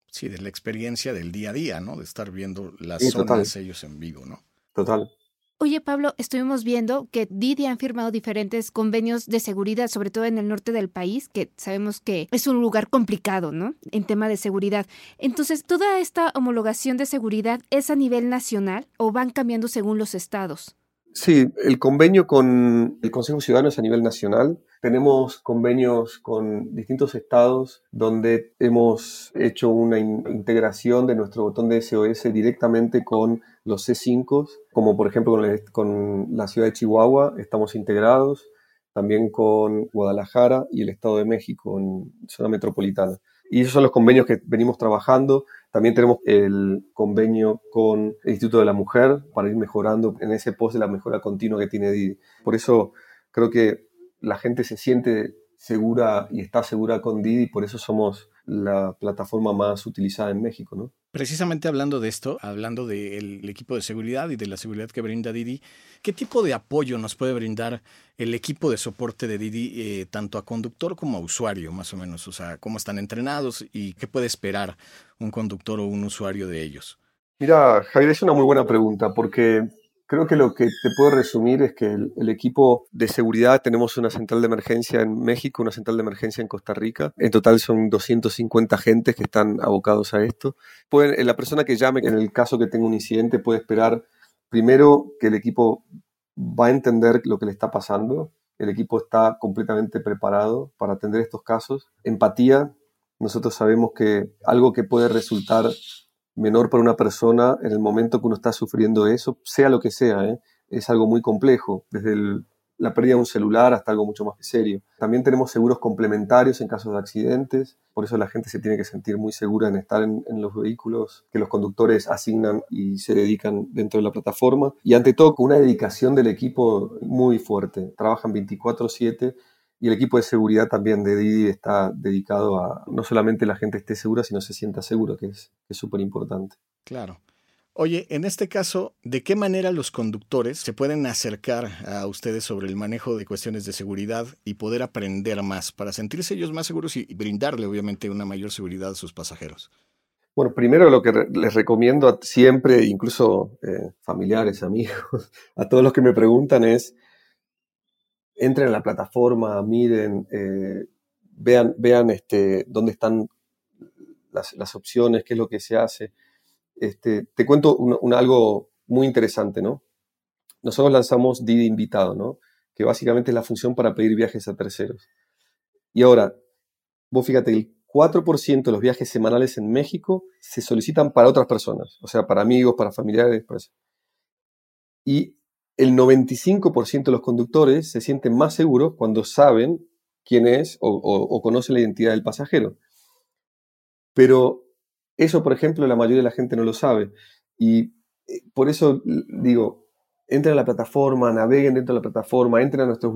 Sí, de la experiencia del día a día, ¿no? De estar viendo las zonas ellos en vivo, ¿no? Total. Oye, Pablo, estuvimos viendo que Didi han firmado diferentes convenios de seguridad, sobre todo en el norte del país, que sabemos que es un lugar complicado, ¿no? En tema de seguridad. Entonces, ¿toda esta homologación de seguridad es a nivel nacional o van cambiando según los estados? Sí, el convenio con el Consejo Ciudadano es a nivel nacional. Tenemos convenios con distintos estados donde hemos hecho una integración de nuestro botón de SOS directamente con los C5, como por ejemplo con, la ciudad de Chihuahua, estamos integrados, también con Guadalajara y el Estado de México en zona metropolitana. Y esos son los convenios que venimos trabajando. También tenemos el convenio con el Instituto de la Mujer para ir mejorando en ese post de la mejora continua que tiene Didi. Por eso creo que la gente se siente segura y está segura con Didi, por eso somos la plataforma más utilizada en México, ¿no? Precisamente hablando de esto, hablando del equipo de seguridad y de la seguridad que brinda Didi, ¿qué tipo de apoyo nos puede brindar el equipo de soporte de Didi eh, tanto a conductor como a usuario, más o menos? O sea, ¿cómo están entrenados y qué puede esperar un conductor o un usuario de ellos? Mira, Javier, es una muy buena pregunta porque Creo que lo que te puedo resumir es que el, equipo de seguridad tenemos una central de emergencia en México, una central de emergencia en Costa Rica. En total son 250 agentes que están abocados a esto. Pueden, la persona que llame, en el caso que tenga un incidente, puede esperar primero que el equipo va a entender lo que le está pasando. El equipo está completamente preparado para atender estos casos. Empatía. Nosotros sabemos que algo que puede resultar menor para una persona en el momento que uno está sufriendo eso, sea lo que sea, ¿eh? es algo muy complejo, desde la pérdida de un celular hasta algo mucho más serio. También tenemos seguros complementarios en casos de accidentes, por eso la gente se tiene que sentir muy segura en estar en, en los vehículos que los conductores asignan y se dedican dentro de la plataforma. Y ante todo, con una dedicación del equipo muy fuerte. Trabajan 24/7 y el equipo de seguridad también de Didi está dedicado a no solamente la gente esté segura, sino se sienta seguro, que es súper importante. Claro. Oye, en este caso, ¿de qué manera los conductores se pueden acercar a ustedes sobre el manejo de cuestiones de seguridad y poder aprender más para sentirse ellos más seguros y brindarle, obviamente, una mayor seguridad a sus pasajeros? Bueno, primero lo que les recomiendo a siempre, incluso eh, familiares, amigos, (laughs) a todos los que me preguntan es, entren a la plataforma, miren, eh, vean, vean este, dónde están las, opciones, qué es lo que se hace este, te cuento algo muy interesante, ¿no? Nosotros lanzamos Didi Invitado, ¿no? Que básicamente es la función para pedir viajes a terceros. Y ahora, vos fíjate, el 4% de los viajes semanales en México se solicitan para otras personas, o sea, para amigos, para familiares, para eso. Y el 95% de los conductores se sienten más seguros cuando saben quién es o, o conocen la identidad del pasajero. Pero eso, por ejemplo, la mayoría de la gente no lo sabe. Y eh, por eso digo, entren a la plataforma, naveguen dentro de la plataforma, entren a nuestros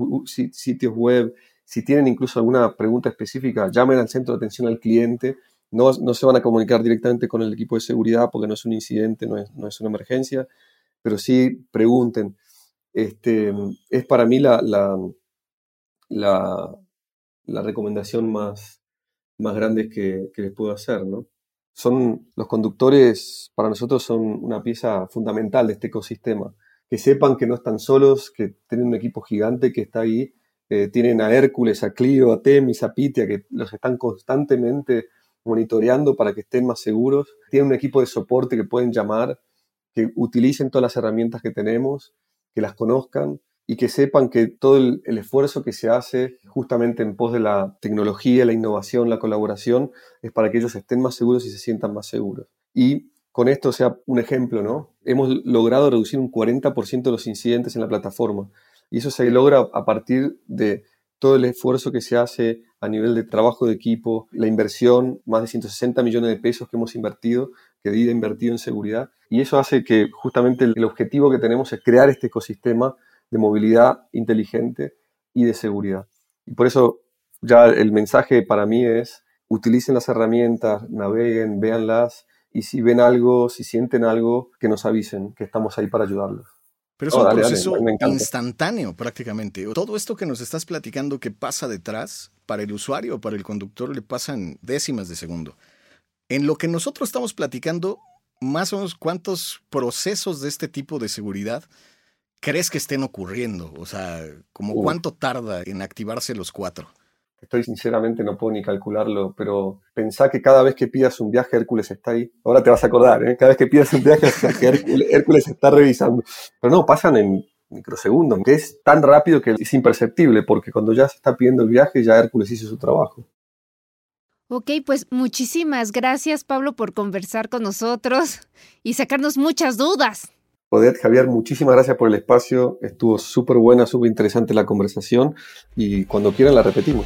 sitios web. Si tienen incluso alguna pregunta específica, llamen al centro de atención al cliente. No, no se van a comunicar directamente con el equipo de seguridad porque no es un incidente, no es, no es una emergencia, pero sí pregunten. Este, es para mí la, la, la, recomendación más, más grande que, que les puedo hacer, ¿no? son los conductores para nosotros son una pieza fundamental de este ecosistema. Que sepan que no están solos, que tienen un equipo gigante que está ahí. Eh, tienen a Hércules, a Clio, a Temis, a Pitia, que los están constantemente monitoreando para que estén más seguros. Tienen un equipo de soporte que pueden llamar, que utilicen todas las herramientas que tenemos, que las conozcan y que sepan que todo el, esfuerzo que se hace justamente en pos de la tecnología, la innovación, la colaboración, es para que ellos estén más seguros y se sientan más seguros. Y con esto sea un ejemplo, ¿no? Hemos logrado reducir un 40% de los incidentes en la plataforma. Y eso se logra a partir de todo el esfuerzo que se hace a nivel de trabajo de equipo, la inversión, más de 160 millones de pesos que hemos invertido, que DIDA ha invertido en seguridad. Y eso hace que justamente el objetivo que tenemos es crear este ecosistema de movilidad inteligente y de seguridad. Y por eso ya el mensaje para mí es, utilicen las herramientas, naveguen, véanlas y si ven algo, si sienten algo, que nos avisen, que estamos ahí para ayudarlos. Pero es un proceso instantáneo prácticamente. Todo esto que nos estás platicando que pasa detrás, para el usuario, para el conductor, le pasan décimas de segundo. En lo que nosotros estamos platicando, más o menos cuántos procesos de este tipo de seguridad crees que estén ocurriendo? O sea, ¿como cuánto tarda en activarse los cuatro? Estoy sinceramente, no puedo ni calcularlo, pero pensá que cada vez que pidas un viaje, Hércules está ahí. Ahora te vas a acordar, ¿eh? Cada vez que pidas un viaje, (laughs) Hércules, está revisando. Pero no, pasan en microsegundos, que es tan rápido que es imperceptible, porque cuando ya se está pidiendo el viaje, ya Hércules hizo su trabajo. Ok, pues muchísimas gracias Pablo por conversar con nosotros y sacarnos muchas dudas. Poder, Javier, muchísimas gracias por el espacio. Estuvo súper buena, súper interesante la conversación y cuando quieran la repetimos.